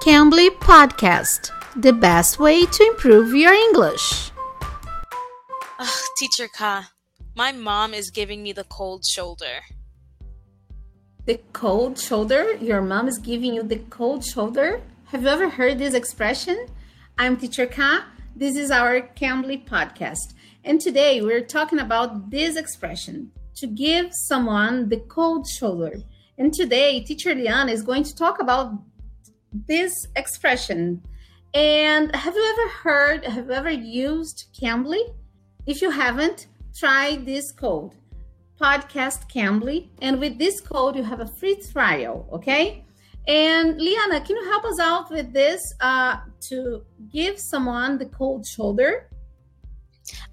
Cambly Podcast, the best way to improve your English. Ugh, Teacher Ka, my mom is giving me the cold shoulder. The cold shoulder? Your mom is giving you the cold shoulder? Have you ever heard this expression? I'm Teacher Ka. This is our Cambly podcast. And today we're talking about this expression to give someone the cold shoulder. And today, Teacher Liana is going to talk about this expression. And have you ever heard, have you ever used Cambly? If you haven't, try this code, podcast Cambly. And with this code, you have a free trial, okay? And Liana, can you help us out with this uh, to give someone the cold shoulder?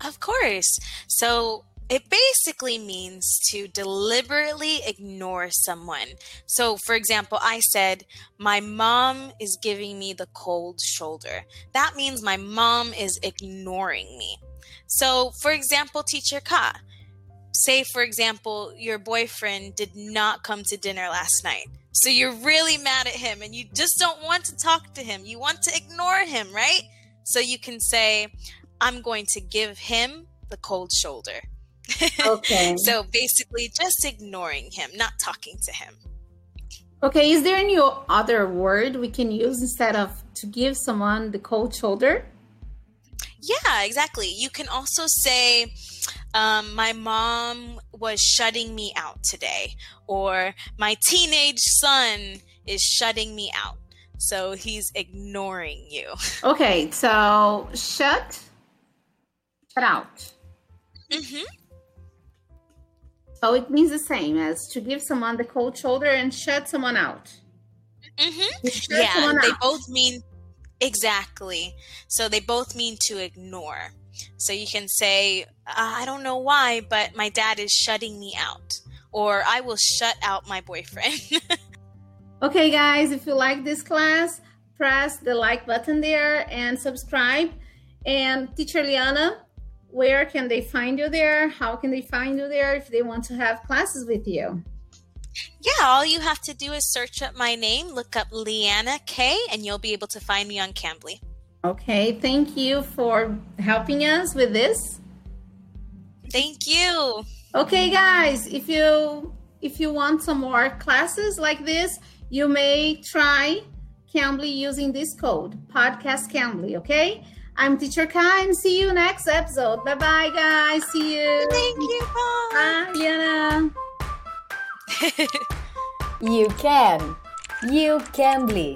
Of course. So it basically means to deliberately ignore someone. So, for example, I said, My mom is giving me the cold shoulder. That means my mom is ignoring me. So, for example, teacher Ka, say, for example, your boyfriend did not come to dinner last night. So you're really mad at him and you just don't want to talk to him. You want to ignore him, right? So you can say, I'm going to give him the cold shoulder. Okay. so basically, just ignoring him, not talking to him. Okay, is there any other word we can use instead of to give someone the cold shoulder? Yeah, exactly. You can also say, um, My mom was shutting me out today, or My teenage son is shutting me out. So he's ignoring you. Okay, so shut, shut out. Mm-hmm. So it means the same as to give someone the cold shoulder and shut someone out. Mm-hmm. Shut Yeah, someone they out. both mean exactly. So they both mean to ignore. So you can say, I don't know why, but my dad is shutting me out. Or I will shut out my boyfriend. Okay, guys, if you like this class, press the like button there and subscribe. And Teacher Liana, where can they find you there? How can they find you there if they want to have classes with you? yeah, all you have to do is search up my name, look up Leanna K, and you'll be able to find me on Cambly. Okay, thank you for helping us with this. Thank you. Okay, guys, if you if you want some more classes like this, you may try Cambly using this code, podcast Cambly, okay? I'm Teacher Kai and see you next episode. Bye bye, guys. See you. Thank you. Bye. Bye, Liana. You can. You Cambly.